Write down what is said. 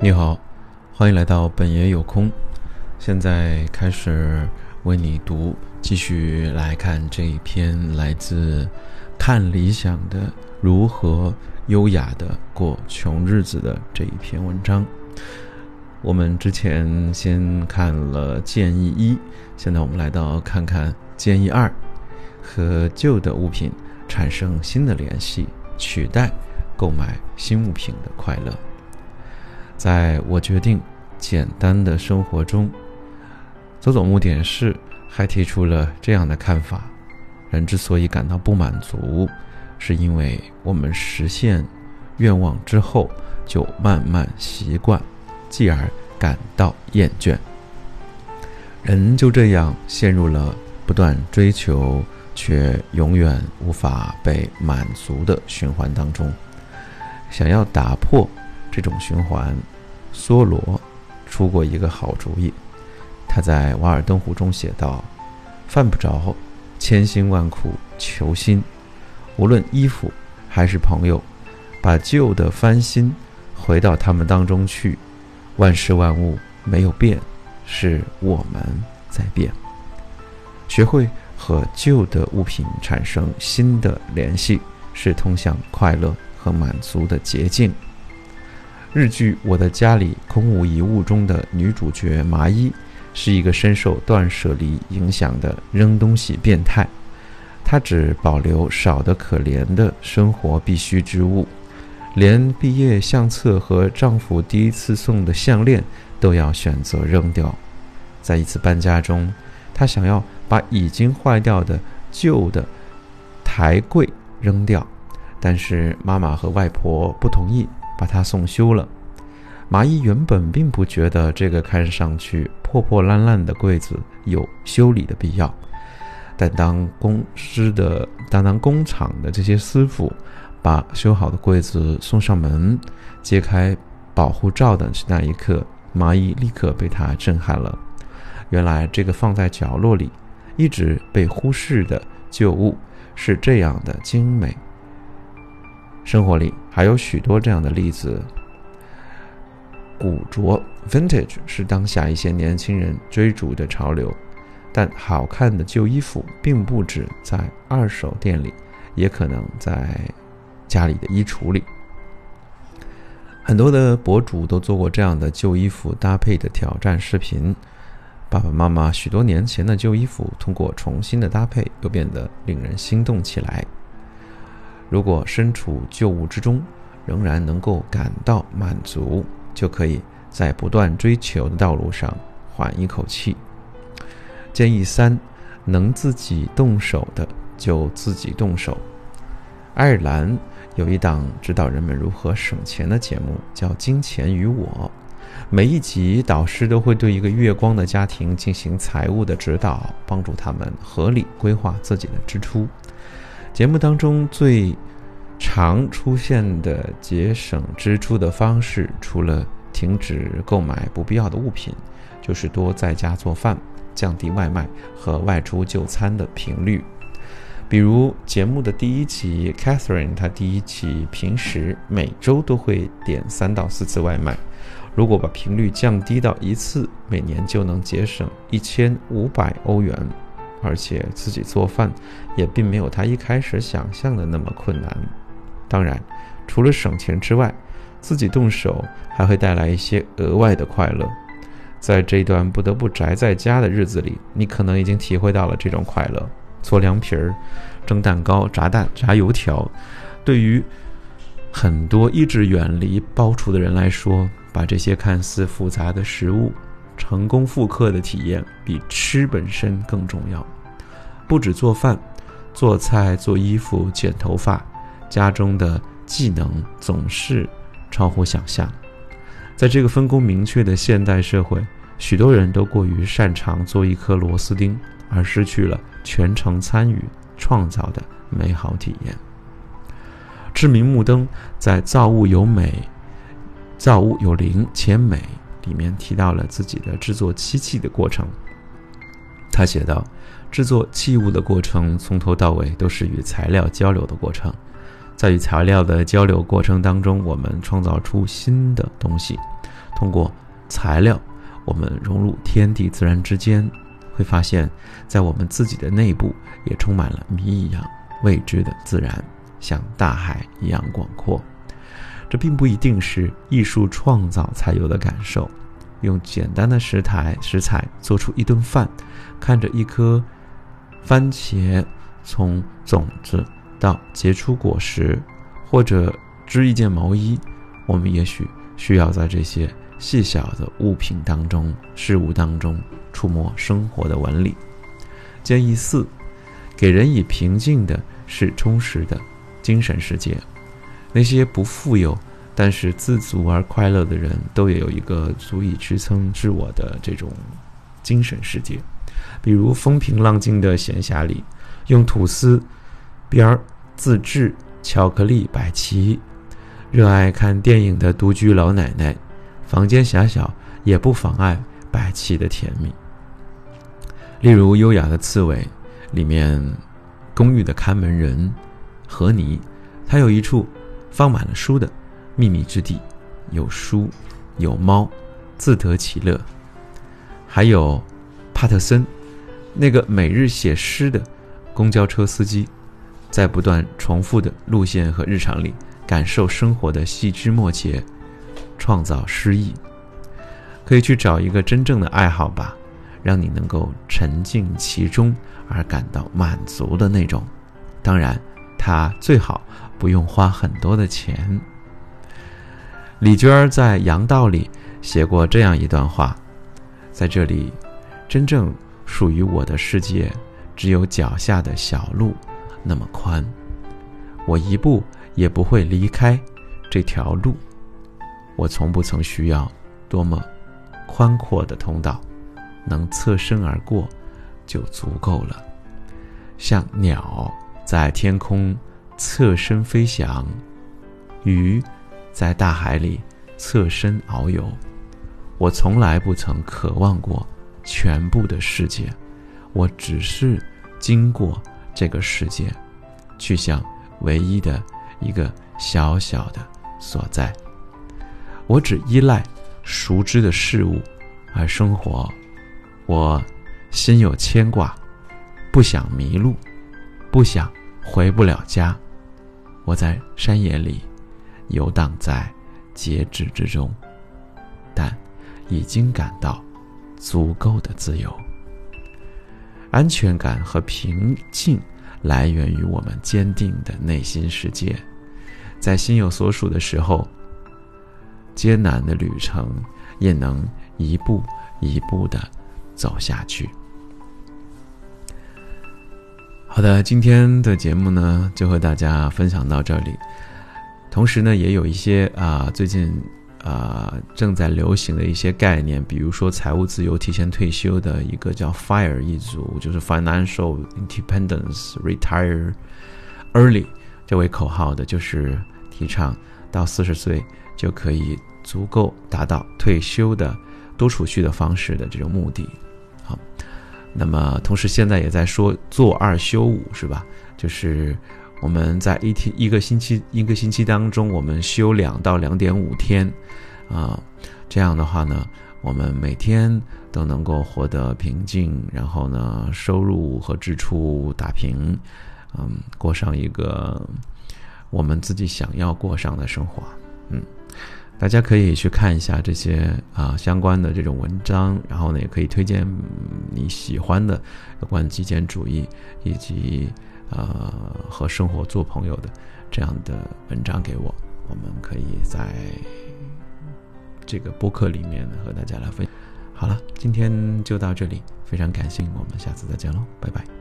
你好，欢迎来到本爷有空。现在开始为你读，继续来看这一篇来自《看理想的如何优雅的过穷日子》的这一篇文章。我们之前先看了建议一，现在我们来到看看建议二，和旧的物品产生新的联系，取代购买新物品的快乐。在我决定简单的生活中，佐佐木典士还提出了这样的看法：人之所以感到不满足，是因为我们实现愿望之后就慢慢习惯，继而感到厌倦。人就这样陷入了不断追求却永远无法被满足的循环当中。想要打破。这种循环，梭罗出过一个好主意。他在《瓦尔登湖》中写道：“犯不着千辛万苦求新，无论衣服还是朋友，把旧的翻新，回到他们当中去。万事万物没有变，是我们在变。学会和旧的物品产生新的联系，是通向快乐和满足的捷径。”日剧《我的家里空无一物》中的女主角麻衣，是一个深受断舍离影响的扔东西变态。她只保留少得可怜的生活必需之物，连毕业相册和丈夫第一次送的项链都要选择扔掉。在一次搬家中，她想要把已经坏掉的旧的台柜扔掉，但是妈妈和外婆不同意。把它送修了。麻衣原本并不觉得这个看上去破破烂烂的柜子有修理的必要，但当公司的当当工厂的这些师傅把修好的柜子送上门，揭开保护罩的那一刻，麻衣立刻被他震撼了。原来这个放在角落里一直被忽视的旧物是这样的精美。生活里还有许多这样的例子。古着 （vintage） 是当下一些年轻人追逐的潮流，但好看的旧衣服并不止在二手店里，也可能在家里的衣橱里。很多的博主都做过这样的旧衣服搭配的挑战视频。爸爸妈妈许多年前的旧衣服，通过重新的搭配，又变得令人心动起来。如果身处旧物之中，仍然能够感到满足，就可以在不断追求的道路上缓一口气。建议三：能自己动手的就自己动手。爱尔兰有一档指导人们如何省钱的节目，叫《金钱与我》。每一集导师都会对一个月光的家庭进行财务的指导，帮助他们合理规划自己的支出。节目当中最常出现的节省支出的方式，除了停止购买不必要的物品，就是多在家做饭，降低外卖和外出就餐的频率。比如节目的第一期，Catherine 她第一期平时每周都会点三到四次外卖，如果把频率降低到一次，每年就能节省一千五百欧元。而且自己做饭也并没有他一开始想象的那么困难。当然，除了省钱之外，自己动手还会带来一些额外的快乐。在这段不得不宅在家的日子里，你可能已经体会到了这种快乐：搓凉皮儿、蒸蛋糕、炸蛋、炸油条。对于很多一直远离包厨的人来说，把这些看似复杂的食物。成功复刻的体验比吃本身更重要。不止做饭、做菜、做衣服、剪头发，家中的技能总是超乎想象。在这个分工明确的现代社会，许多人都过于擅长做一颗螺丝钉，而失去了全程参与创造的美好体验。知名木灯在造物有美，造物有灵且美。里面提到了自己的制作漆器的过程。他写道：“制作器物的过程从头到尾都是与材料交流的过程，在与材料的交流过程当中，我们创造出新的东西。通过材料，我们融入天地自然之间，会发现，在我们自己的内部也充满了谜一样未知的自然，像大海一样广阔。这并不一定是艺术创造才有的感受。用简单的食材食材做出一顿饭，看着一颗番茄从种子到结出果实，或者织一件毛衣，我们也许需要在这些细小的物品当中、事物当中触摸生活的纹理。建议四，给人以平静的是充实的精神世界。那些不富有。但是自足而快乐的人都有一个足以支撑自我的这种精神世界，比如风平浪静的闲暇里，用吐司边儿自制巧克力摆旗；热爱看电影的独居老奶奶，房间狭小也不妨碍摆旗的甜蜜。例如优雅的刺猬里面，公寓的看门人何尼，他有一处放满了书的。秘密之地，有书，有猫，自得其乐。还有帕特森，那个每日写诗的公交车司机，在不断重复的路线和日常里，感受生活的细枝末节，创造诗意。可以去找一个真正的爱好吧，让你能够沉浸其中而感到满足的那种。当然，它最好不用花很多的钱。李娟在《阳道》里写过这样一段话：“在这里，真正属于我的世界，只有脚下的小路那么宽。我一步也不会离开这条路。我从不曾需要多么宽阔的通道，能侧身而过就足够了。像鸟在天空侧身飞翔，鱼。”在大海里侧身遨游，我从来不曾渴望过全部的世界，我只是经过这个世界，去向唯一的一个小小的所在。我只依赖熟知的事物而生活，我心有牵挂，不想迷路，不想回不了家。我在山野里。游荡在节制之中，但已经感到足够的自由、安全感和平静，来源于我们坚定的内心世界。在心有所属的时候，艰难的旅程也能一步一步的走下去。好的，今天的节目呢，就和大家分享到这里。同时呢，也有一些啊，最近啊正在流行的一些概念，比如说财务自由、提前退休的一个叫 FIRE 一族，就是 Financial Independence Retire Early 这位口号的，就是提倡到四十岁就可以足够达到退休的多储蓄的方式的这种目的。好，那么同时现在也在说做二休五，是吧？就是。我们在一天一个星期一个星期当中，我们休两到两点五天，啊，这样的话呢，我们每天都能够获得平静，然后呢，收入和支出打平，嗯，过上一个我们自己想要过上的生活，嗯，大家可以去看一下这些啊相关的这种文章，然后呢，也可以推荐你喜欢的有关极简主义以及。呃，和生活做朋友的这样的文章给我，我们可以在这个播客里面和大家来分。好了，今天就到这里，非常感谢，我们下次再见喽，拜拜。